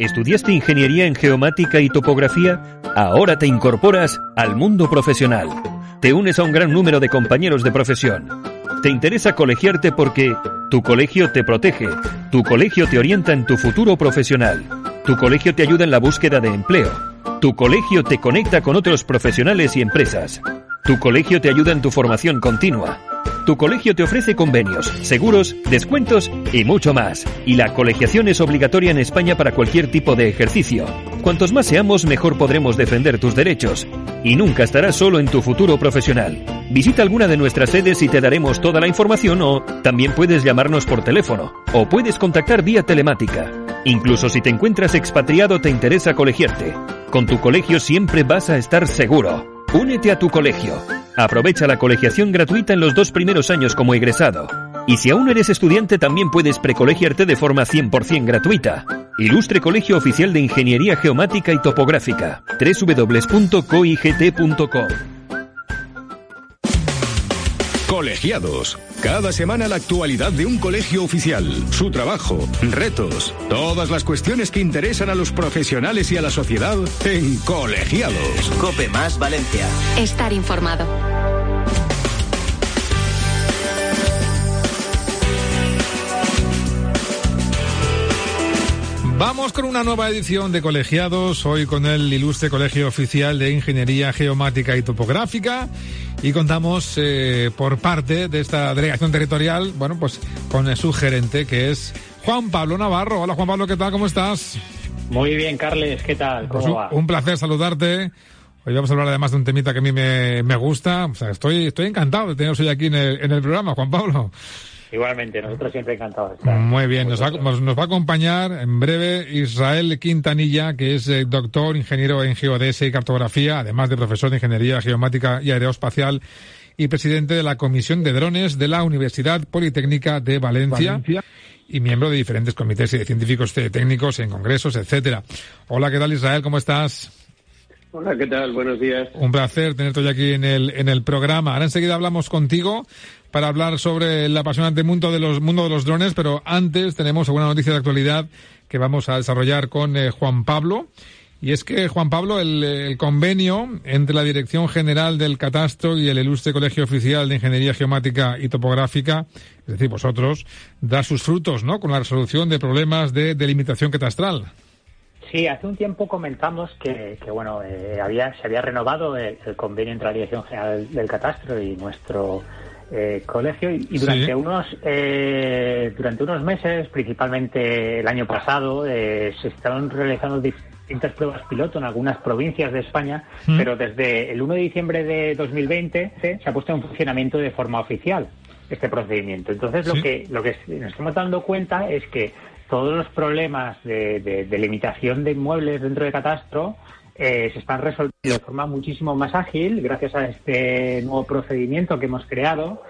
¿Estudiaste ingeniería en geomática y topografía? Ahora te incorporas al mundo profesional. Te unes a un gran número de compañeros de profesión. Te interesa colegiarte porque tu colegio te protege, tu colegio te orienta en tu futuro profesional, tu colegio te ayuda en la búsqueda de empleo, tu colegio te conecta con otros profesionales y empresas, tu colegio te ayuda en tu formación continua. Tu colegio te ofrece convenios, seguros, descuentos y mucho más. Y la colegiación es obligatoria en España para cualquier tipo de ejercicio. Cuantos más seamos, mejor podremos defender tus derechos. Y nunca estarás solo en tu futuro profesional. Visita alguna de nuestras sedes y te daremos toda la información o también puedes llamarnos por teléfono o puedes contactar vía telemática. Incluso si te encuentras expatriado te interesa colegiarte. Con tu colegio siempre vas a estar seguro. Únete a tu colegio. Aprovecha la colegiación gratuita en los dos primeros años como egresado. Y si aún eres estudiante también puedes precolegiarte de forma 100% gratuita. Ilustre Colegio Oficial de Ingeniería Geomática y Topográfica. www.coigt.com Colegiados. Cada semana la actualidad de un colegio oficial, su trabajo, retos, todas las cuestiones que interesan a los profesionales y a la sociedad en Colegiados. Cope más Valencia. Estar informado. Vamos con una nueva edición de Colegiados, hoy con el ilustre Colegio Oficial de Ingeniería Geomática y Topográfica y contamos eh, por parte de esta delegación territorial, bueno, pues con su gerente que es Juan Pablo Navarro. Hola Juan Pablo, ¿qué tal? ¿Cómo estás? Muy bien, Carles, ¿qué tal? ¿Cómo Pues un, va? un placer saludarte. Hoy vamos a hablar además de un temita que a mí me, me gusta. O sea, estoy, estoy encantado de teneros hoy aquí en el, en el programa, Juan Pablo. Igualmente, nosotros siempre encantados de estar. Muy bien, nos va, nos- nos va a acompañar en breve Israel Quintanilla, que es eh, doctor, ingeniero en geodesia y cartografía, además de profesor de ingeniería geomática y aeroespacial y presidente de la Comisión de Drones de la Universidad Politécnica de Valencia. Y miembro de diferentes comités y de científicos técnicos en congresos, etcétera. Hola, ¿qué tal Israel? ¿Cómo estás? Hola, ¿qué tal? Buenos días. Un placer tenerte hoy aquí en el, en el programa. Ahora enseguida hablamos contigo para hablar sobre el apasionante mundo de los, mundo de los drones, pero antes tenemos alguna noticia de actualidad que vamos a desarrollar con eh, Juan Pablo. Y es que, Juan Pablo, el, el convenio entre la Dirección General del Catastro y el Ilustre Colegio Oficial de Ingeniería Geomática y Topográfica, es decir, vosotros, da sus frutos, ¿no? Con la resolución de problemas de delimitación catastral. Sí, hace un tiempo comentamos que, que, bueno, eh, había, se había renovado el, el convenio entre la Dirección General del Catastro y nuestro eh, colegio y, y durante Sí. unos eh, durante unos meses, principalmente el año pasado, eh, se estaban realizando distintas pruebas piloto en algunas provincias de España, Mm. pero desde el 1 de diciembre de 2020 se, se ha puesto en funcionamiento de forma oficial este procedimiento. Entonces, Sí. lo que lo que nos estamos dando cuenta es que todos los problemas de, limitación de inmuebles dentro de catastro eh, se están resolviendo de forma muchísimo más ágil gracias a este nuevo procedimiento que hemos creado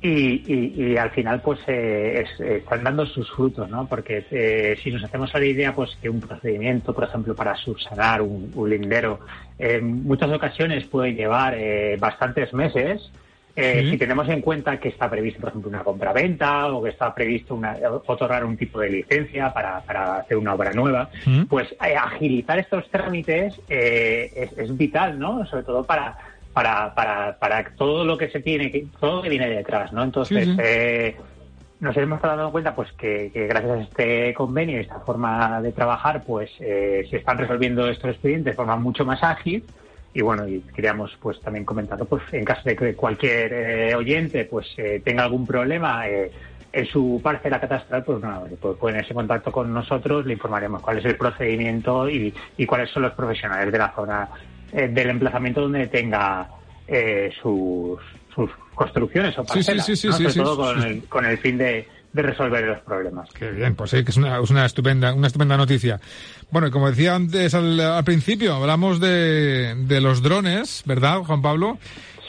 y, al final pues eh, es- están dando sus frutos, ¿no? Porque eh, si nos hacemos a la idea pues que un procedimiento, por ejemplo, para subsanar un, un lindero, en muchas ocasiones puede llevar eh, bastantes meses, eh, Sí. Si tenemos en cuenta que está previsto, por ejemplo, una compra-venta o que está previsto una, otorgar un tipo de licencia para, para hacer una obra nueva, Mm. pues eh, agilizar estos trámites eh, es, es vital, ¿no? Sobre todo para, para, para, para todo lo que se tiene, que, todo lo que viene detrás, ¿no? Entonces, Sí, eh, nos hemos dado cuenta pues que, gracias a este convenio y esta forma de trabajar pues eh, se están resolviendo estos expedientes de forma mucho más ágil y bueno y queríamos pues también comentarlo pues en caso de que cualquier eh, oyente pues eh, tenga algún problema en su parcela catastral pues nada pues pueden irse en contacto con nosotros le informaremos cuál es el procedimiento y, y cuáles son los profesionales de la zona del emplazamiento donde tenga sus sus construcciones o parcelas, sí, sí, sí, sobre todo con el, con el fin de, de resolver los problemas. Qué bien, pues sí, que es una, es una estupenda, una estupenda noticia. Bueno, y como decía antes al, principio, hablamos de, de los drones, ¿verdad, Juan Pablo?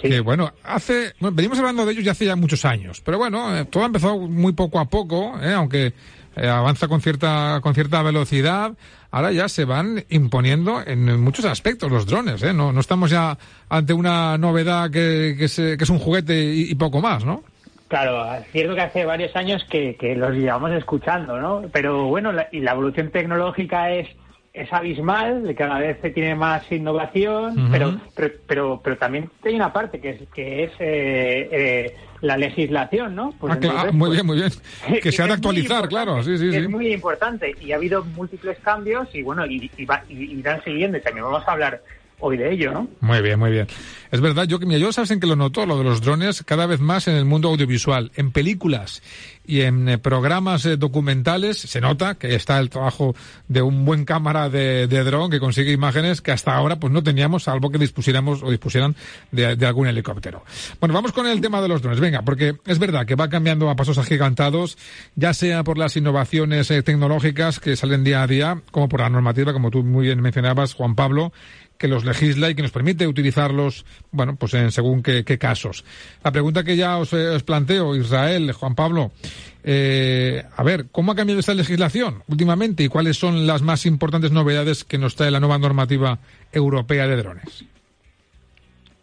Sí. Que bueno, hace, venimos hablando de ellos ya hace ya muchos años, pero bueno, eh, todo ha empezado muy poco a poco, ¿eh? aunque eh, avanza con cierta, con cierta velocidad ahora ya se van imponiendo en muchos aspectos los drones, ¿eh? No, no estamos ya ante una novedad que, que, es un juguete y, poco más, ¿no? Claro, es cierto que hace varios años que, que los llevamos escuchando, ¿no? Pero bueno, y la evolución tecnológica es es abismal, cada vez se tiene más innovación, pero, pero, pero, también hay una parte que es, que es eh, eh, la legislación, ¿no? Pues ah, muy pues, bien, muy bien. Que, se ha de actualizar, claro, sí, sí, Es muy importante y ha habido múltiples cambios y bueno, y, y, y irán siguiendo y también vamos a hablar hoy de ello, ¿no? Muy bien, muy bien. Es verdad, yo que mira, yo sabes en que lo noto, lo de los drones, cada vez más en el mundo audiovisual, en películas y en eh, programas eh, documentales, se nota que está el trabajo de un buen cámara de, de dron que consigue imágenes que hasta ahora pues no teníamos, salvo que dispusiéramos o dispusieran de, de, algún helicóptero. Bueno, vamos con el tema de los drones. Venga, porque es verdad que va cambiando a pasos agigantados, ya sea por las innovaciones eh, tecnológicas que salen día a día, como por la normativa, como tú muy bien mencionabas, Juan Pablo, que los legisla y que nos permite utilizarlos, bueno, pues en según qué, casos. La pregunta que ya os, os planteo, Israel, Juan Pablo, eh, a ver, ¿cómo ha cambiado esta legislación últimamente y cuáles son las más importantes novedades que nos trae la nueva normativa europea de drones?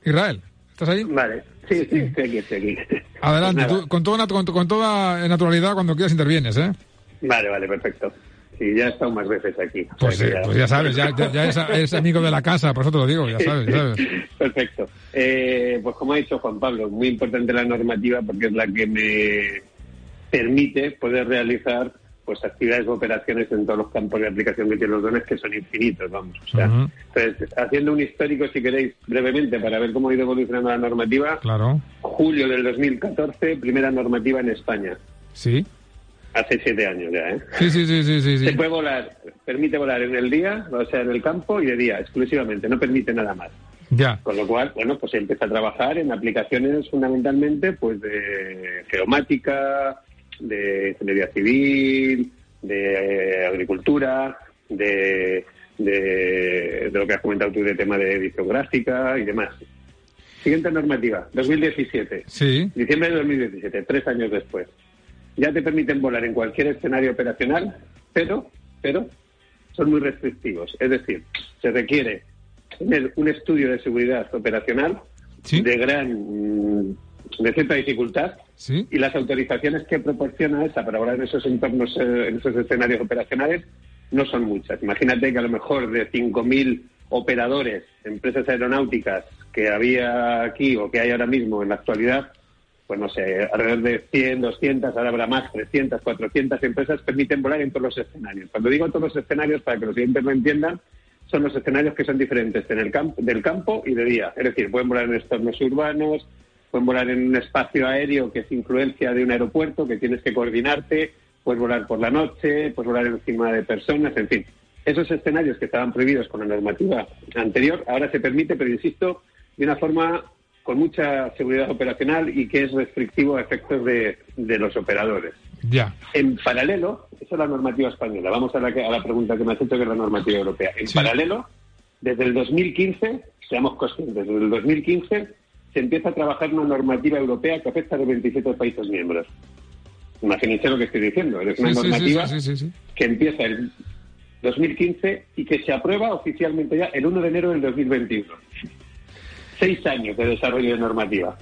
Israel, ¿estás ahí? Vale, sí, sí, estoy aquí, estoy aquí. Adelante, con, toda, con, con toda naturalidad, cuando quieras intervienes, ¿eh? Vale, vale, perfecto. Sí, ya he estado más veces aquí. Pues, ya... pues ya... sabes, ya, ya, es, amigo de la casa, por eso te lo digo, ya sabes. sabes. Perfecto. Eh, pues como ha dicho Juan Pablo, muy importante la normativa porque es la que me permite poder realizar pues actividades o operaciones en todos los campos de aplicación que tienen los drones que son infinitos, vamos. O sea, entonces, haciendo un histórico, si queréis, brevemente, para ver cómo ha ido evolucionando la normativa. Claro. Julio del 2014, primera normativa en España. Sí. Hace siete años ya, ¿eh? Sí, sí, sí, sí, sí. Se puede volar, permite volar en el día, o sea, en el campo y de día, exclusivamente, no permite nada más. Ya. Con lo cual, bueno, pues se empieza a trabajar en aplicaciones fundamentalmente, pues de geomática, de ingeniería civil, de agricultura, de, de, lo que has comentado tú de tema de edición gráfica y demás. Siguiente normativa, 2017. Sí. Diciembre de 2017, tres años después ya te permiten volar en cualquier escenario operacional, pero, pero son muy restrictivos. Es decir, se requiere tener un estudio de seguridad operacional de gran de cierta dificultad y las autorizaciones que proporciona esa para volar en esos entornos, eh, en esos escenarios operacionales no son muchas. Imagínate que a lo mejor de 5.000 operadores, empresas aeronáuticas que había aquí o que hay ahora mismo en la actualidad, pues no sé, alrededor de 100, 200, ahora habrá más, 300, 400 empresas permiten volar en todos los escenarios. Cuando digo todos los escenarios, para que los clientes lo entiendan, son los escenarios que son diferentes en el campo, del campo y de día. Es decir, pueden volar en entornos urbanos, pueden volar en un espacio aéreo que es influencia de un aeropuerto, que tienes que coordinarte, puedes volar por la noche, puedes volar encima de personas, en fin. Esos escenarios que estaban prohibidos con la normativa anterior, ahora se permite, pero insisto, de una forma con mucha seguridad operacional y que es restrictivo a efectos de, los operadores. Ya. En paralelo, esa es la normativa española. Vamos a la, a la pregunta que me has hecho, que es la normativa europea. En paralelo, desde el 2015, seamos conscientes, desde el 2015 se empieza a trabajar una normativa europea que afecta a los 27 países miembros. Imagínense lo que estoy diciendo. Es una normativa que empieza en 2015 y que se aprueba oficialmente ya el 1 de enero del 2021 seis años de desarrollo de normativa.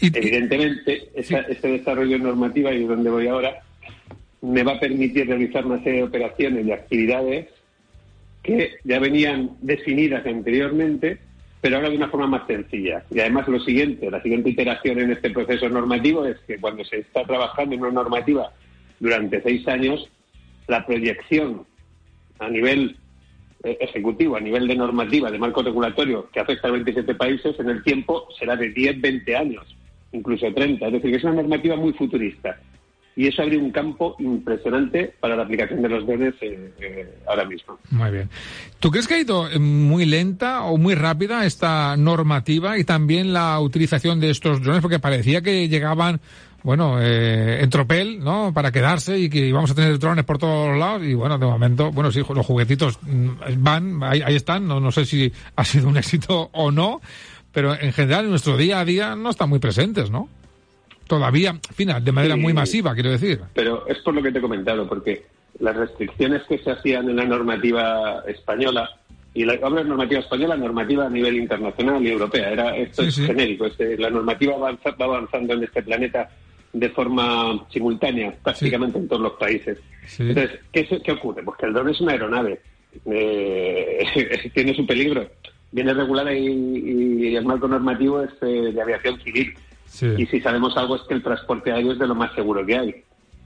Evidentemente, este desarrollo de normativa, y es donde voy ahora, me va a permitir realizar una serie de operaciones y actividades que ya venían definidas anteriormente pero ahora de una forma más sencilla. Y además lo siguiente, la siguiente iteración en este proceso normativo es que cuando se está trabajando en una normativa durante seis años, la proyección a nivel ejecutivo, a nivel de normativa, de marco regulatorio que afecta a 27 países, en el tiempo será de 10, 20 años, incluso 30. Es decir, que es una normativa muy futurista y eso abre un campo impresionante para la aplicación de los drones eh, eh, ahora mismo. Muy bien. ¿Tú crees que ha ido muy lenta o muy rápida esta normativa y también la utilización de estos drones? Porque parecía que llegaban, bueno, eh, en tropel, ¿no? Para quedarse y que íbamos a tener drones por todos lados y bueno, de momento, bueno, sí, los juguetitos mm, van, ahí, ahí están, no, no sé si ha sido un éxito o no, pero en general en nuestro día a día no están muy presentes, ¿no? todavía, final, de manera muy masiva, quiero decir. Pero es por lo que te he comentado, porque las restricciones que se hacían en la normativa española, y la, hablo de normativa española, normativa a nivel internacional y europea, era esto es genérico, este, la normativa va avanzando en este planeta de forma simultánea, prácticamente en todos los países. Entonces, ¿qué, ocurre? Pues que el dron es una aeronave, eh, tiene su peligro, viene regulada y, el marco normativo es eh, de aviación civil. Y si sabemos algo es que el transporte aéreo es de lo más seguro que hay.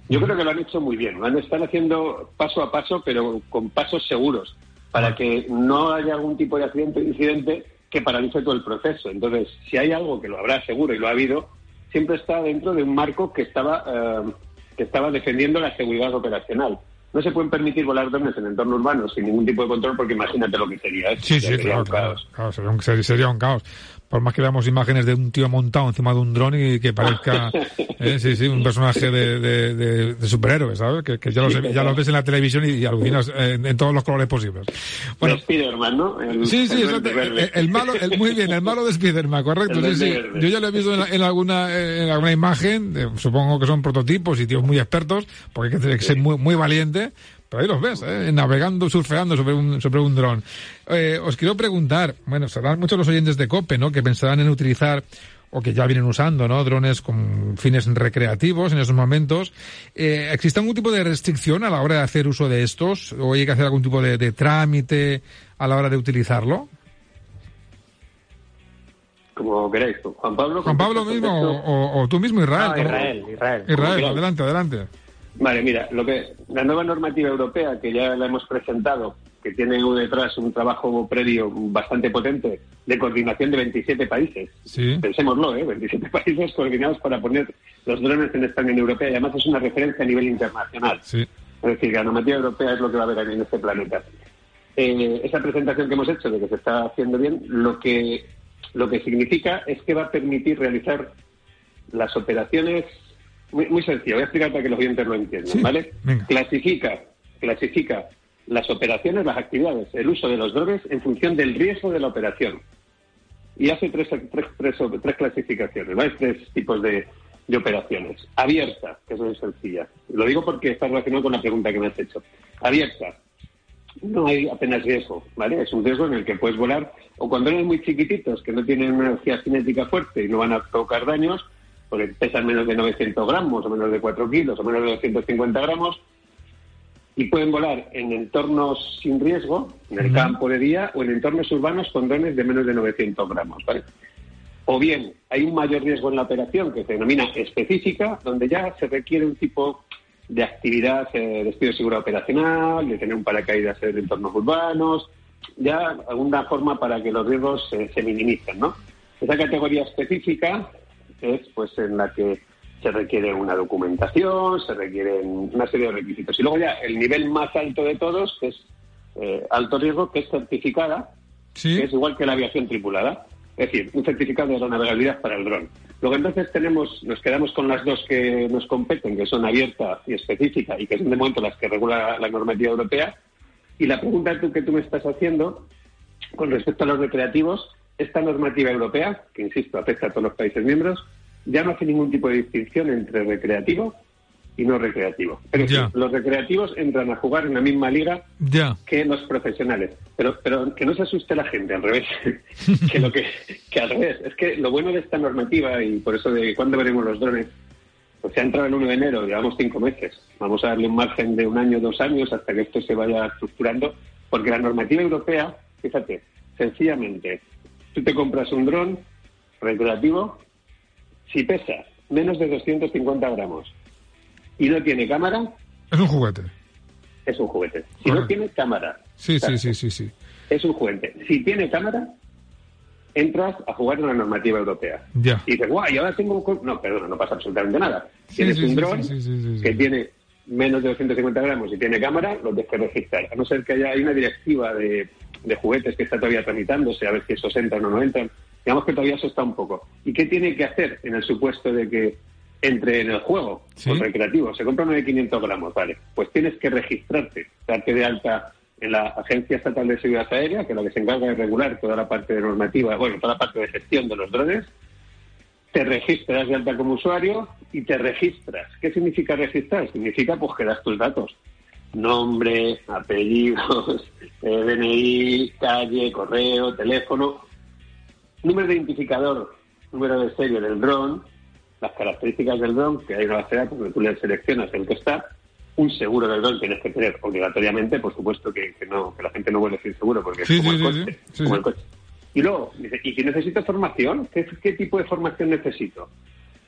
Yo creo que lo han hecho muy bien. Lo han estado haciendo paso a paso, pero con pasos seguros, para que no haya algún tipo de accidente o incidente que paralice todo el proceso. Entonces, si hay algo que lo habrá seguro y lo ha habido, siempre está dentro de un marco que estaba, eh, que estaba defendiendo la seguridad operacional. No se pueden permitir volar drones en entorno urbano sin ningún tipo de control porque imagínate lo que sería. Sí, sí, claro, sería un caos por más que veamos imágenes de un tío montado encima de un dron y que parezca eh, sí, sí, un personaje de, de, de, superhéroe, ¿sabes? Que, que ya, lo, ya, lo, ves en la televisión y, alucinas en, todos los colores posibles. Bueno, Spiderman, ¿no? sí, sí, el, el, malo, muy bien, el malo de Spiderman, correcto. Sí, sí. Yo ya lo he visto en, alguna, en alguna imagen, supongo que son prototipos y tíos muy expertos, porque hay que, que ser muy, muy valiente ahí los ves, ¿eh? navegando, surfeando sobre un, sobre un dron. Eh, os quiero preguntar, bueno, serán muchos los oyentes de COPE, ¿no? Que pensarán en utilizar o que ya vienen usando, ¿no? Drones con fines recreativos en esos momentos. Eh, ¿Existe algún tipo de restricción a la hora de hacer uso de estos? ¿O hay que hacer algún tipo de, trámite a la hora de utilizarlo? Como queráis, Juan Pablo. Juan Pablo mismo o, tú mismo, Israel. Israel, Israel. Israel, adelante, adelante. Vale, mira, lo que la nueva normativa europea que ya la hemos presentado, que tiene detrás un trabajo previo bastante potente de coordinación de 27 países. Pensémoslo, ¿eh? 27 países coordinados para poner los drones en esta Unión Europea y además es una referencia a nivel internacional. Es decir, que la normativa europea es lo que va a haber en este planeta. Eh, esa presentación que hemos hecho de que se está haciendo bien, lo que, lo que significa es que va a permitir realizar las operaciones muy, sencillo, voy a explicar para que los oyentes lo entiendan, ¿vale? Clasifica, clasifica las operaciones, las actividades, el uso de los drones en función del riesgo de la operación. Y hace tres, tres, tres, clasificaciones, ¿vale? Tres tipos de, de operaciones. Abierta, que es muy sencilla. Lo digo porque está relacionado con la pregunta que me has hecho. Abierta. No hay apenas riesgo, ¿vale? Es un riesgo en el que puedes volar, o cuando eres muy chiquititos, que no tienen una energía cinética fuerte y no van a provocar daños, porque pesan menos de 900 gramos, o menos de 4 kilos, o menos de 250 gramos, y pueden volar en entornos sin riesgo, en el campo de día, o en entornos urbanos con drones de menos de 900 gramos, ¿vale? O bien, hay un mayor riesgo en la operación que se denomina específica, donde ya se requiere un tipo de actividad eh, de estudio de seguridad operacional, de tener un paracaídas en entornos urbanos, ya alguna forma para que los riesgos se minimicen, ¿no? Esa categoría específica es pues en la que se requiere una documentación, se requieren una serie de requisitos. Y luego ya el nivel más alto de todos, que es eh, alto riesgo, que es certificada, que es igual que la aviación tripulada. Es decir, un certificado de navegabilidad para el dron. Luego entonces tenemos, nos quedamos con las dos que nos competen, que son abierta y específica, y que son de momento las que regula la normativa europea. Y la pregunta que tú me estás haciendo con respecto a los recreativos esta normativa europea, que insisto, afecta a todos los países miembros, ya no hace ningún tipo de distinción entre recreativo y no recreativo. Pero los recreativos entran a jugar en la misma liga que los profesionales. Pero, pero que no se asuste la gente, al revés. que lo que, que al revés. Es que lo bueno de esta normativa, y por eso de cuándo veremos los drones, pues se ha entrado el 1 de enero, llevamos cinco meses. Vamos a darle un margen de un año, dos años, hasta que esto se vaya estructurando, porque la normativa europea, fíjate, sencillamente Tú te compras un dron recreativo, si pesa menos de 250 gramos y no tiene cámara, Es un juguete. es un juguete. Si no tiene cámara, Sí, sí, sí, sí, sí. es un juguete. Si tiene cámara, entras a jugar en la normativa europea. Ya. Y dices, guay, ahora tengo un... co-". No, perdona, no pasa absolutamente nada. Sí, Tienes sí, un dron que tiene menos de 250 gramos y tiene cámara, lo tienes que registrar. A no ser que haya hay una directiva de, de juguetes que está todavía tramitándose, a ver si esos entran o no entran. Digamos que todavía eso está un poco. ¿Y qué tiene que hacer en el supuesto de que entre en el juego Sí. o recreativo? Se compra uno de 500 gramos, vale. Pues tienes que registrarte, darte de alta en la Agencia Estatal de Seguridad Aérea, que es la que se encarga de regular toda la parte de normativa, bueno, toda la parte de gestión de los drones, te registras de alta como usuario y te registras. ¿Qué significa registrar? Significa pues que das tus datos. Nombre, apellidos, eh, DNI, calle, correo, teléfono, número de identificador, número de serie del dron, las características del dron, que hay una base de donde tú le seleccionas el que está, un seguro del dron tienes que tener obligatoriamente, por supuesto que, que no, que la gente no vuelve sin seguro porque Sí, es como sí, el coche. sí. Como el coche. Y luego, dice, ¿y si necesito formación? ¿Qué, ¿Qué tipo de formación necesito?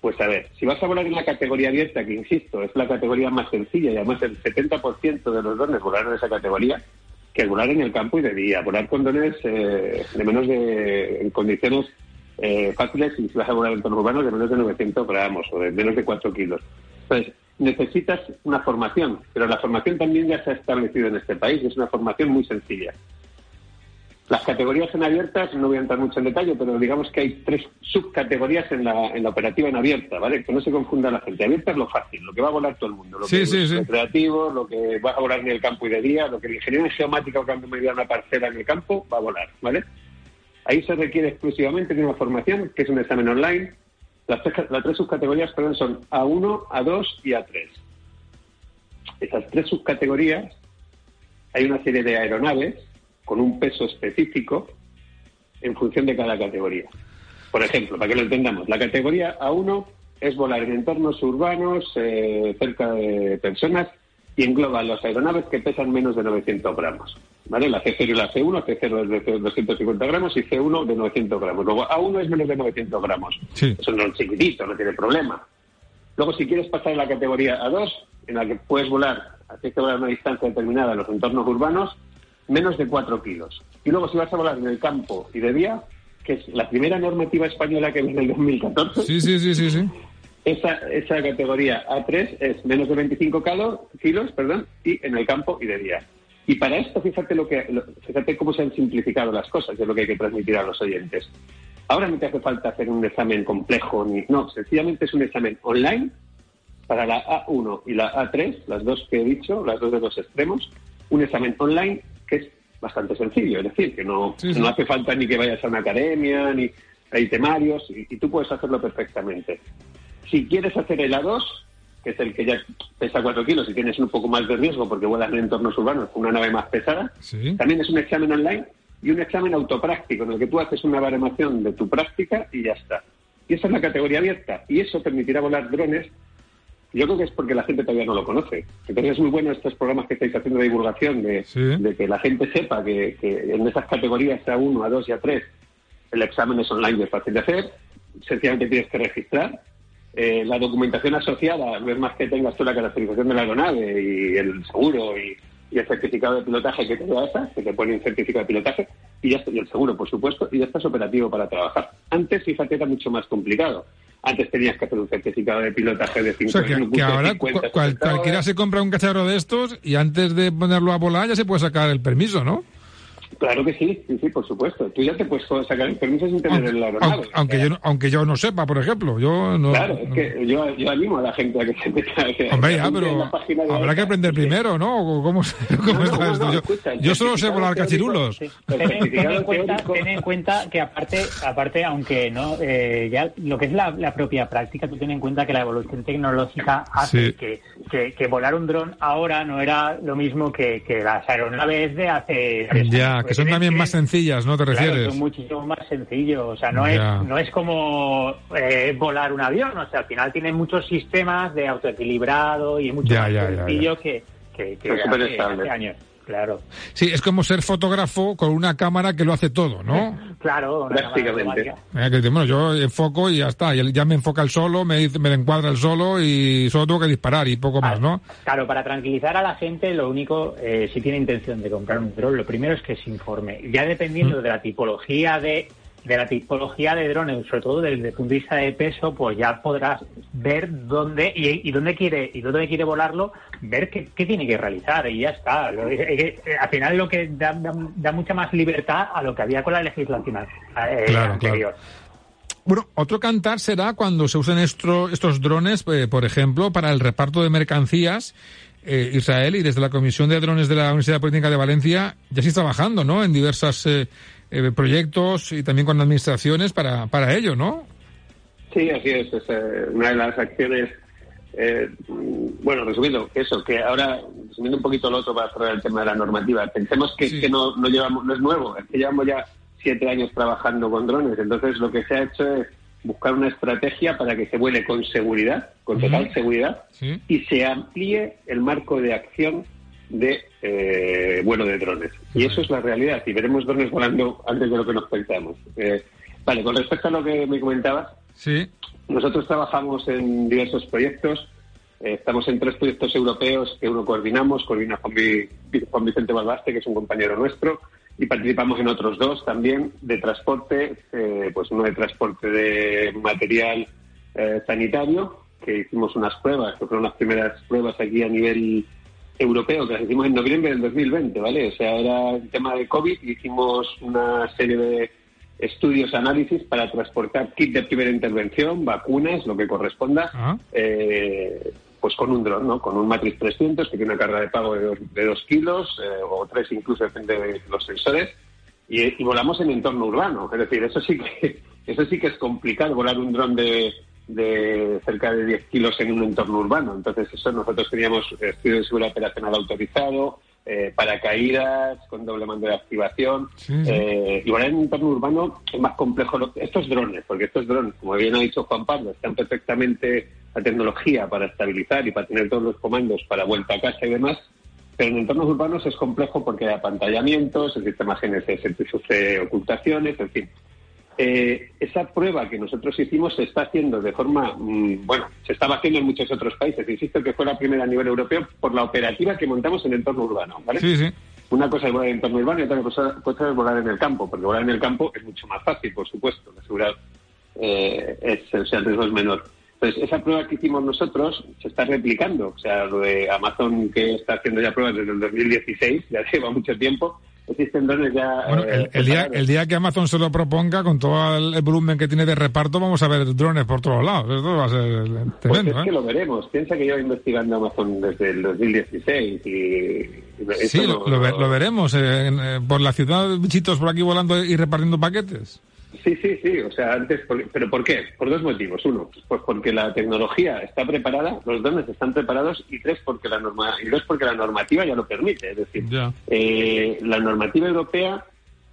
Pues a ver, si vas a volar en la categoría abierta, que insisto, es la categoría más sencilla y además el 70% de los drones volaron en esa categoría, que volar en el campo y de día, volar con drones eh, de menos de, en condiciones eh, fáciles y si vas a volar en entornos urbanos de menos de 900 gramos o de menos de 4 kilos. Entonces, necesitas una formación, pero la formación también ya se ha establecido en este país es una formación muy sencilla. Las categorías en abiertas, no voy a entrar mucho en detalle, pero digamos que hay tres subcategorías en la, en la operativa en abierta, ¿vale? Que no se confunda la gente. Abierta es lo fácil, lo que va a volar todo el mundo. Lo Sí, que sí, es sí. recreativo, lo que va a volar en el campo y de día, lo que el ingeniero en geomática o cambio medio una parcela en el campo va a volar, ¿vale? Ahí se requiere exclusivamente de una formación, que es un examen online. Las tres, las tres subcategorías perdón, son A1, A2 y A3. Esas tres subcategorías, hay una serie de aeronaves con un peso específico en función de cada categoría. Por ejemplo, para que lo entendamos, la categoría A1 es volar en entornos urbanos, eh, cerca de personas, y engloba las aeronaves que pesan menos de 900 gramos. ¿Vale? La C0 y la C1, C0 es de 250 gramos y C1 de 900 gramos. Luego A1 es menos de 900 gramos. Sí. Eso no es chiquitito, no tiene problema. Luego, si quieres pasar a la categoría A2, en la que puedes volar, tienes que volar a una distancia determinada en los entornos urbanos, menos de 4 kilos. Y luego, si vas a volar en el campo y de día, que es la primera normativa española que viene en el 2014, Sí, sí, sí, sí, sí. esa, esa categoría A3 es menos de 25 calo- kilos perdón, y en el campo y de día. Y para esto, fíjate, lo que, lo- fíjate cómo se han simplificado las cosas, es lo que hay que transmitir a los oyentes. Ahora no te hace falta hacer un examen complejo, ni no, sencillamente es un examen online para la A1 y la A3, las dos que he dicho, las dos de los extremos, un examen online que es bastante sencillo, es decir, que no, Sí, sí. no hace falta ni que vayas a una academia, ni hay temarios, y, y tú puedes hacerlo perfectamente. Si quieres hacer el A2, que es el que ya pesa 4 kilos y tienes un poco más de riesgo porque vuelas en entornos urbanos con una nave más pesada, Sí. también es un examen online y un examen autopráctico en el que tú haces una baremación de tu práctica y ya está. Y esa es la categoría abierta y eso permitirá volar drones. Yo creo que es porque la gente todavía no lo conoce. Entonces es muy bueno estos programas que estáis haciendo de divulgación, de, Sí. de que la gente sepa que, que en esas categorías A1, A2 y A3 el examen es online y es fácil de hacer. Sencillamente tienes que registrar. Eh, la documentación asociada no es más que tengas tú la caracterización de la aeronave y el seguro y, y el certificado de pilotaje que te da esa, que te pone un certificado de pilotaje, y, ya está- y el seguro, por supuesto, y ya estás operativo para trabajar. Antes, fíjate, era mucho más complicado. Antes tenías que hacer un certificado de pilotaje de O 50 sea, que, que ahora cu- cual- cualquiera se compra un cacharro de estos y antes de ponerlo a volar ya se puede sacar el permiso, ¿no? Claro que sí, sí, sí, por supuesto. Tú ya te puedes sacar el permiso sin tener Aunque, el aeronave. aunque- aunque yo, no- aunque yo no sepa, por ejemplo. Yo no, Claro, es no- que yo, yo animo a la gente a que se meta. que- Hombre, ya, pero habrá que aprender que- primero, ¿no? ¿O ¿Cómo, cómo No, está no, esto? no, yo, escucha, el yo solo sé volar cachirulos. Sí. Ten, en- cuenta, teórico- ten en cuenta que aparte, aparte aunque no eh, ya lo que es la, la propia práctica, tú ten en cuenta que la evolución tecnológica hace Sí. que, que, que volar un dron ahora no era lo mismo que, que las aeronaves de hace Ya, años. que son Tienen- también más tienen- sencillas, ¿no? ¿Te Claro, refieres? son muchísimo más sencillo. O sea, no Ya. es, no es como eh, volar un avión. O sea, al final tiene muchos sistemas de autoequilibrado y es mucho Ya, más ya, sencillo ya. que, que, que hace, hace años. Claro. Sí, es como ser fotógrafo con una cámara que lo hace todo, ¿no? Claro, prácticamente. bueno, yo enfoco y ya está. Ya me enfoca el solo, me, me encuadra el solo y solo tengo que disparar y poco más, ¿no? Claro, para tranquilizar a la gente, lo único, eh, si tiene intención de comprar un dron, lo primero es que se informe. Ya dependiendo mm. de la tipología de de la tipología de drones, sobre todo desde el punto de vista de peso, pues ya podrás ver dónde y, dónde quiere y dónde quiere volarlo, ver qué, tiene que realizar y ya está. Eh, al final lo que da, mucha más libertad a lo que había con la legislación eh, anterior. Bueno, otro cantar será cuando se usen estos drones, eh, por ejemplo, para el reparto de mercancías. Israel y desde la Comisión de Drones de la Universidad Política de Valencia ya se está trabajando, ¿no? En diversas eh, proyectos y también con administraciones para, para ello, ¿no? Sí, así es. es eh, una de las acciones. Eh, bueno, resumiendo, eso, que ahora, resumiendo un poquito lo otro para cerrar el tema de la normativa, pensemos que, que no, no, llevamos, no es nuevo, es que llevamos ya siete años trabajando con drones. Entonces, lo que se ha hecho es buscar una estrategia para que se vuele con seguridad, con total seguridad, y se amplíe el marco de acción de eh, vuelo de drones. Y eso es la realidad. Y veremos drones volando antes de lo que nos pensamos. Eh, vale, con respecto a lo que me comentabas, sí. nosotros trabajamos en diversos proyectos. Eh, estamos en tres proyectos europeos que uno coordinamos, coordina Juan, Juan Vicente Balbaste, que es un compañero nuestro, y participamos en otros dos también de transporte, eh, pues uno de transporte de material sanitario, que hicimos unas pruebas, que fueron las primeras pruebas aquí a nivel europeo que las hicimos en noviembre del 2020, ¿vale? O sea, era el tema de COVID y hicimos una serie de estudios, análisis para transportar kit de primera intervención, vacunas, lo que corresponda, ah. eh, pues con un dron, ¿no? Con un Matrix 300 que tiene una carga de pago de dos, kilos eh, o tres incluso, depende de los sensores. Y, y, volamos en entorno urbano. Es decir, eso sí que eso sí que es complicado, volar un dron de de cerca de 10 kilos en un entorno urbano. Entonces, eso nosotros teníamos estudio de seguridad operacional autorizado, eh, paracaídas con doble mando de activación. Eh, y bueno, en un entorno urbano es más complejo. Estos drones, porque estos drones, como bien ha dicho Juan Pablo, están perfectamente la tecnología para estabilizar y para tener todos los comandos para vuelta a casa y demás. Pero en entornos urbanos es complejo porque hay apantallamientos, el sistema GNSS sufre ocultaciones, en fin. Eh, esa prueba que nosotros hicimos se está haciendo de forma, mm, bueno, se estaba haciendo en muchos otros países. Insisto que fue la primera a nivel europeo por la operativa que montamos en el entorno urbano, ¿vale? Sí, sí. Una cosa es volar en entorno urbano y otra cosa, es volar en el campo, porque volar en el campo es mucho más fácil, por supuesto. La seguridad eh, es, o sea, el riesgo es menor. Entonces, esa prueba que hicimos nosotros se está replicando. O sea, lo de Amazon que está haciendo ya pruebas desde el 2016, ya lleva mucho tiempo, existen drones ya. Bueno, el, eh, día, el día que Amazon se lo proponga, con todo el, volumen que tiene de reparto, vamos a ver drones por todos lados. Esto va a ser pues tremendo. es que ¿eh? lo veremos. Piensa que llevo investigando Amazon desde el 2016 y. sí, lo, veremos. Eh, por la ciudad, bichitos por aquí volando y repartiendo paquetes. Sí, sí, sí. O sea, antes, pero ¿por qué? Por dos motivos. Uno, pues porque la tecnología está preparada, los drones están preparados, y tres, porque la norma, y dos, porque la normativa ya lo permite. Es decir, eh, la normativa europea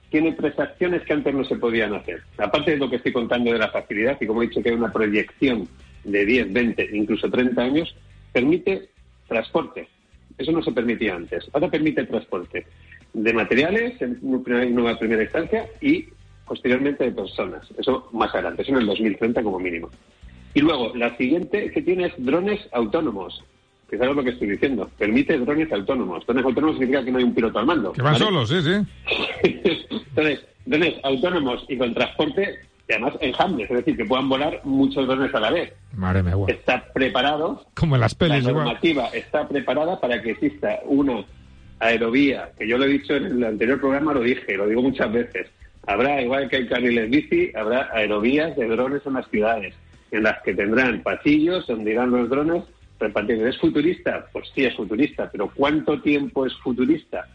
tiene tres acciones que antes no se podían hacer. Aparte de lo que estoy contando de la facilidad, y como he dicho que hay una proyección de 10, 20, incluso 30 años, permite transporte. Eso no se permitía antes. Ahora permite transporte de materiales en una primera instancia y posteriormente de personas. Eso más adelante, eso en el 2030 como mínimo. Y luego, la siguiente que tiene es drones autónomos. Que sabes lo que estoy diciendo. Permite drones autónomos. Drones autónomos significa que no hay un piloto al mando. Que van solos, sí, sí. Entonces, drones autónomos y con transporte, y además enjambres, es decir, que puedan volar muchos drones a la vez. Madre mía, Está preparado. Como en las pelis, La normativa está preparada para que exista una aerovía, que yo lo he dicho en el anterior programa, lo dije, lo digo muchas veces Habrá, igual que hay carriles bici, habrá aerovías de drones en las ciudades, en las que tendrán pasillos donde irán los drones repartiendo. ¿Es futurista? Pues sí, es futurista, pero ¿cuánto tiempo es futurista?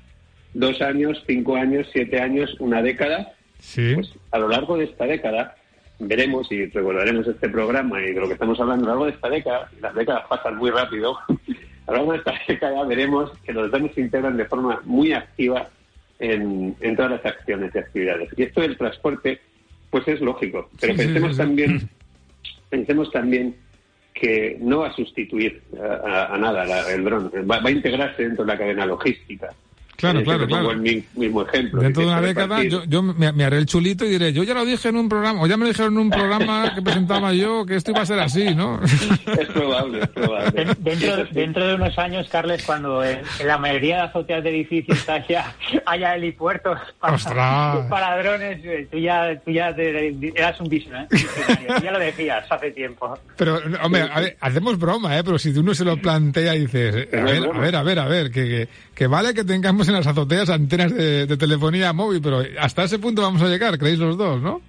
¿Dos años, cinco años, siete años, una década? Sí. Pues a lo largo de esta década veremos y recordaremos este programa y de lo que estamos hablando a lo largo de esta década, las décadas pasan muy rápido, a lo largo de esta década veremos que los drones se integran de forma muy activa en, todas las acciones y actividades. Y esto del transporte, pues es lógico, pero pensemos también, pensemos también que no va a sustituir a, nada el dron, va, a integrarse dentro de la cadena logística. Claro, Eh, claro, claro. el mi- mismo ejemplo. Dentro de una década yo, yo me, me haré el chulito y diré, yo ya lo dije en un programa, o ya me lo dijeron en un programa que presentaba yo, que esto iba a ser así, ¿no? Es probable, es probable. Den- Dentro, sí. dentro de unos años, Carles, cuando en, la mayoría de azoteas de edificios haya, haya helipuertos para, para drones, eh, tú ya, tú ya te- eras un visionario, visionario, ya lo decías hace tiempo. Pero, hombre, a ver, hacemos broma, ¿eh? Pero si uno se lo plantea y dices, a ver, a ver, a ver, a ver, que, que, que vale que tengamos en las azoteas antenas de, de telefonía móvil, pero hasta ese punto vamos a llegar, creéis los dos, ¿no?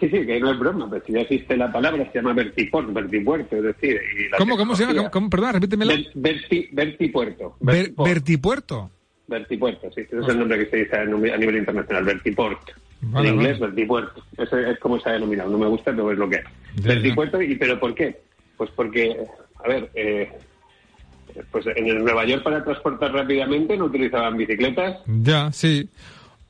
Sí, sí, que no es broma, pero si ya existe la palabra, se llama vertiport, vertipuerto, es decir... Y la ¿Cómo, cómo se llama? ¿Cómo? Perdón, repítemelo. Ver- verti- vertipuerto. Vertiport. vertipuerto. Vertipuerto, sí, ese es el nombre que se dice a nivel internacional, vertiport. Vale, en inglés, vale. vertipuerto. Ese es como se ha denominado, no me gusta, pero es lo que es. Ya, vertipuerto, ¿y pero por qué? Pues porque, a ver, eh, pues en el Nueva York para transportar rápidamente no utilizaban bicicletas, Ya, sí.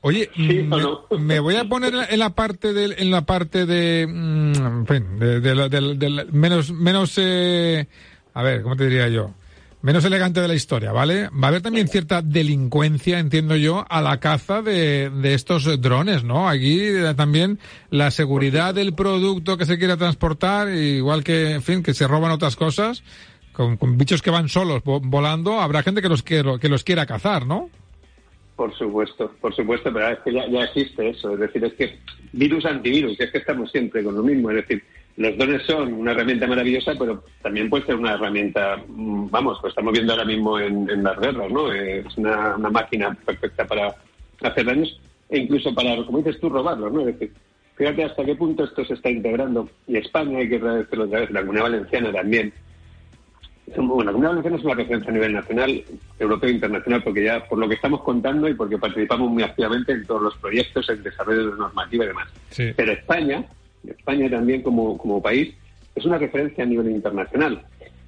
Oye, Sí, me, no. me voy a poner en la parte de, en la parte de, mm, en fin, de, de la- del- del- menos, menos, eh, a ver, ¿cómo te diría yo? Menos elegante de la historia, ¿vale? Va a haber también cierta delincuencia, entiendo yo, a la caza de, de estos drones, ¿no? Aquí eh, también la seguridad del producto que se quiera transportar, igual que, en fin, que se roban otras cosas, con, con bichos que van solos vo- volando, habrá gente que los, que, que los quiera cazar, ¿no? Por supuesto, por supuesto, pero es que ya, ya existe eso. Es decir, es que virus antivirus, es que estamos siempre con lo mismo. Es decir, los drones son una herramienta maravillosa, pero también puede ser una herramienta, mm, vamos, lo estamos viendo ahora mismo en, las guerras, ¿no? Es una, una máquina perfecta para hacer daños e incluso para, como dices tú, robarlos, ¿no? Es decir, fíjate hasta qué punto esto se está integrando. Y España, hay que agradecerlo otra vez, la Comunidad Valenciana también, bueno, la Comunidad Valenciana es una referencia a nivel nacional, europeo e internacional, porque ya por lo que estamos contando y porque participamos muy activamente en todos los proyectos, en desarrollo de normativa y demás. Sí. Pero España, España también como, como país, es una referencia a nivel internacional.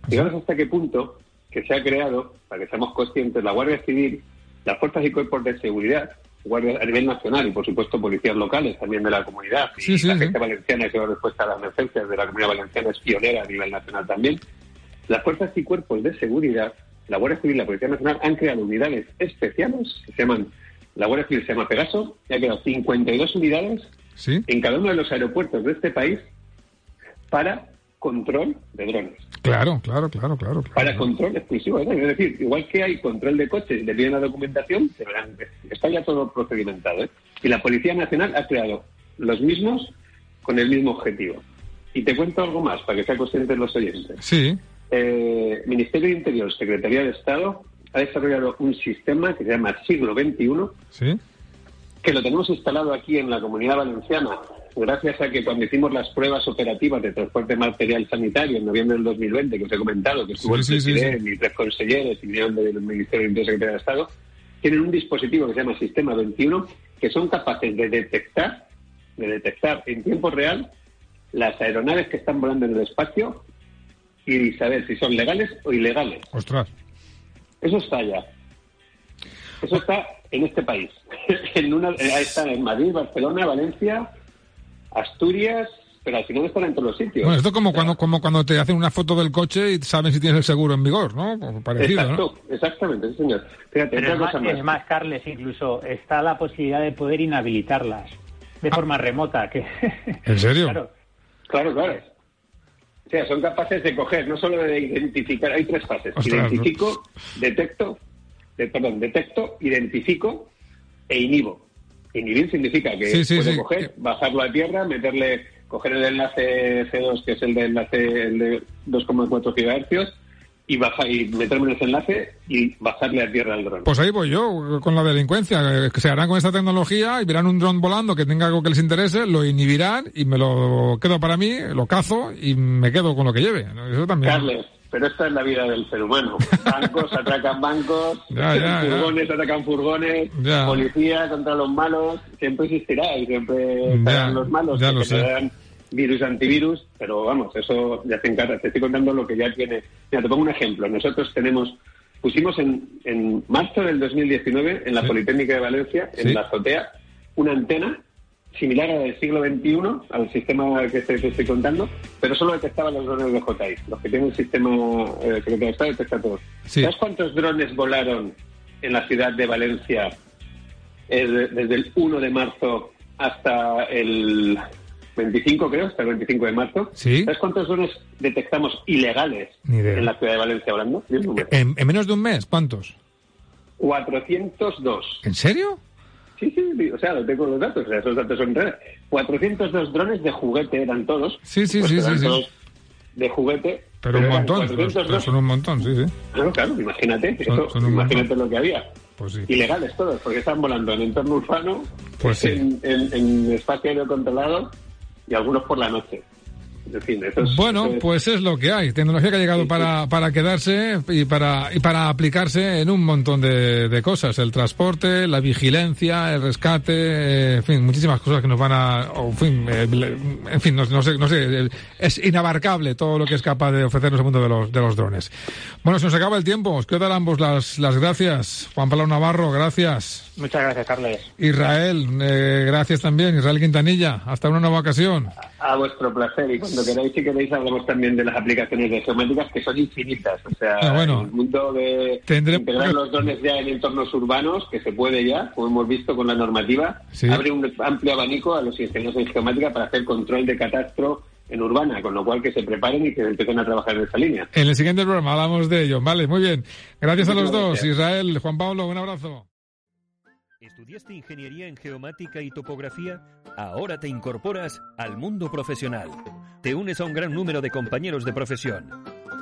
Fijaros hasta qué punto que se ha creado, para que seamos conscientes, la Guardia Civil, las fuerzas y cuerpos de seguridad, guardias a nivel nacional y, por supuesto, policías locales también de la comunidad. Y Sí, la sí. agencia valenciana que da respuesta a las emergencias de la comunidad valenciana es pionera a nivel nacional también. Las fuerzas y cuerpos de seguridad, la Guardia Civil y la Policía Nacional han creado unidades especiales que se llaman, la Guardia Civil se llama Pegaso, y ha creado 52 unidades Sí. en cada uno de los aeropuertos de este país para control de drones, Claro, claro, claro, claro. claro. para control exclusivo de drones. Es decir, igual que hay control de coches y le piden la documentación, deberán- está ya todo procedimentado. ¿eh? Y la Policía Nacional ha creado los mismos con el mismo objetivo. Y te cuento algo más para que sean conscientes los oyentes. Sí, Eh, Ministerio de Interior, Secretaría de Estado, ha desarrollado un sistema que se llama Siglo XXI, sí. que lo tenemos instalado aquí en la Comunidad Valenciana, gracias a que cuando hicimos las pruebas operativas de transporte material sanitario en noviembre del 2020, que os he comentado, que estuvo Sí, el sí, presidente y tres consejeros y vinieron del Ministerio de Interior y Secretaría de Estado, tienen un dispositivo que se llama Sistema 21, que son capaces de detectar, de detectar en tiempo real las aeronaves que están volando en el espacio y saber si son legales o ilegales. Ostras. Eso está ya. Eso está en este país. en una, eh, está en Madrid, Barcelona, Valencia, Asturias, pero al final están en todos los sitios. Bueno, esto es como cuando, como cuando te hacen una foto del coche y saben si tienes el seguro en vigor, ¿no? Parecido, ¿no? Exactamente, sí, señor. Fíjate, Pero es más, cosa más. es más, Carles, incluso está la posibilidad de poder inhabilitarlas de forma remota. Que... ¿En serio? Claro. Claro, claro. O sea, son capaces de coger, no solo de identificar, hay tres fases. Ostras, identifico, detecto, de- perdón, detecto, identifico e inhibo. Inhibir significa que Sí, sí, puedo sí. coger, bajarlo a tierra, meterle, coger el enlace C2, que es el de enlace el de 2,4 GHz, y baja y meterme en ese enlace y bajarle a tierra al dron. Pues ahí voy yo, con la delincuencia, que se harán con esta tecnología y verán un dron volando que tenga algo que les interese, lo inhibirán y me lo quedo para mí, lo cazo y me quedo con lo que lleve. Eso también. Carles, pero esta es la vida del ser humano. Bancos atracan bancos, Ya, ya, ya. furgones atacan furgones, Ya. policía contra los malos, siempre existirá y siempre estarán los malos ya que lo sé. Virus antivirus, pero vamos, eso ya se encarga. Te estoy contando lo que ya tiene. Mira, te pongo un ejemplo. Nosotros tenemos, pusimos en, en marzo del 2019 en la Sí. Politécnica de Valencia, en Sí. la azotea, una antena similar a la del siglo XXI, al sistema que te, te estoy contando, pero solo detectaba los drones de JI. Los que tienen el sistema eh, de Estado detecta todos. Sí. ¿Sabes cuántos drones volaron en la ciudad de Valencia desde el 1 de marzo hasta el 25, creo, hasta el 25 de marzo. ¿Sabes cuántos drones detectamos ilegales en la ciudad de Valencia hablando? ¿En, menos de un mes? ¿Cuántos? 402. ¿En serio? Sí, sí, o sea, lo tengo los datos, o sea, esos datos son reales. 402 drones de juguete eran todos. Sí, sí, sí, sí, sí. De juguete. Pero, un montón, son un montón, sí, sí. Claro, claro, imagínate, eso, imagínate lo que había. Pues sí. Ilegales todos, porque están volando en entorno urbano, pues en, en, en espacio aéreo controlado y algunos por la noche bueno, pues es lo que hay. Tecnología que ha llegado para, para quedarse y para, y para aplicarse en un montón de, cosas. El transporte, la vigilancia, el rescate, eh, en fin, muchísimas cosas que nos van a... en fin, eh, en fin no, sé, no sé, es inabarcable todo lo que es capaz de ofrecernos el mundo de los, de los drones. Bueno, se nos acaba el tiempo. Os quiero dar a ambos las, las gracias. Juan Pablo Navarro, gracias. Muchas gracias, Carles. Israel, eh, gracias también. Israel Quintanilla, hasta una nueva ocasión. A, vuestro placer y cuando queráis, si queréis, hablamos también de las aplicaciones de geométricas que son infinitas. O sea, ah, bueno, el mundo de integrar los drones ya en entornos urbanos, que se puede ya, como hemos visto con la normativa, abre un amplio abanico a los ingenieros en geomática para hacer control de catastro en urbana, con lo cual que se preparen y que empiecen a trabajar en esa línea. En el siguiente programa hablamos de ello. Vale, muy bien. Gracias a los dos. Israel, Juan Pablo, un abrazo. ¿Estudiaste ingeniería en geomática y topografía? Ahora te incorporas al mundo profesional. Te unes a un gran número de compañeros de profesión.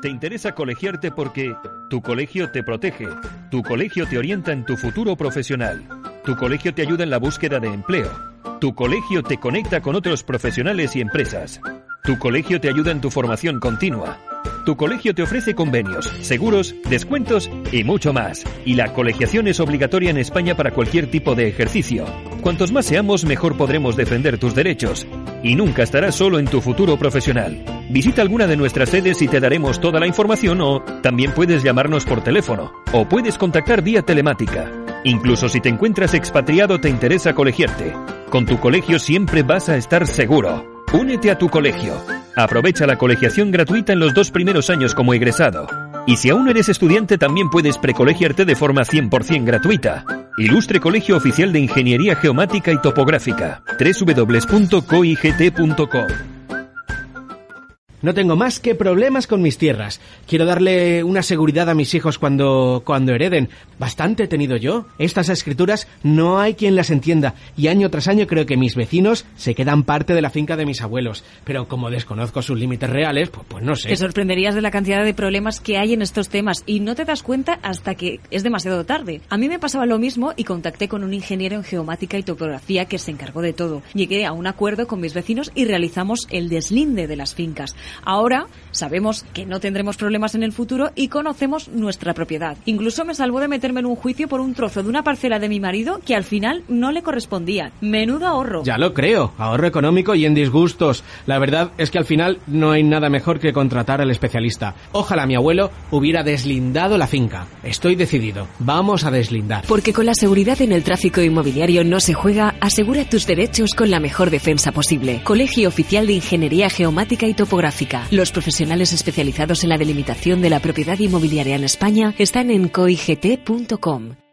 Te interesa colegiarte porque tu colegio te protege, tu colegio te orienta en tu futuro profesional, tu colegio te ayuda en la búsqueda de empleo, tu colegio te conecta con otros profesionales y empresas. Tu colegio te ayuda en tu formación continua. Tu colegio te ofrece convenios, seguros, descuentos y mucho más. Y la colegiación es obligatoria en España para cualquier tipo de ejercicio. Cuantos más seamos, mejor podremos defender tus derechos. Y nunca estarás solo en tu futuro profesional. Visita alguna de nuestras sedes y te daremos toda la información o también puedes llamarnos por teléfono o puedes contactar vía telemática. Incluso si te encuentras expatriado te interesa colegiarte. Con tu colegio siempre vas a estar seguro. Únete a tu colegio. Aprovecha la colegiación gratuita en los dos primeros años como egresado. Y si aún eres estudiante también puedes precolegiarte de forma 100% gratuita. Ilustre Colegio Oficial de Ingeniería Geomática y Topográfica. www.coigt.com no tengo más que problemas con mis tierras. Quiero darle una seguridad a mis hijos cuando, cuando hereden. Bastante he tenido yo. Estas escrituras no hay quien las entienda y año tras año creo que mis vecinos se quedan parte de la finca de mis abuelos. Pero como desconozco sus límites reales, pues, pues no sé. Te sorprenderías de la cantidad de problemas que hay en estos temas y no te das cuenta hasta que es demasiado tarde. A mí me pasaba lo mismo y contacté con un ingeniero en geomática y topografía que se encargó de todo. Llegué a un acuerdo con mis vecinos y realizamos el deslinde de las fincas. Ahora sabemos que no tendremos problemas en el futuro y conocemos nuestra propiedad. Incluso me salvó de meterme en un juicio por un trozo de una parcela de mi marido que al final no le correspondía. Menudo ahorro. Ya lo creo, ahorro económico y en disgustos. La verdad es que al final no hay nada mejor que contratar al especialista. Ojalá mi abuelo hubiera deslindado la finca. Estoy decidido. Vamos a deslindar. Porque con la seguridad en el tráfico inmobiliario no se juega, asegura tus derechos con la mejor defensa posible. Colegio Oficial de Ingeniería Geomática y Los profesionales especializados en la delimitación de la propiedad inmobiliaria en España están en coigt.com.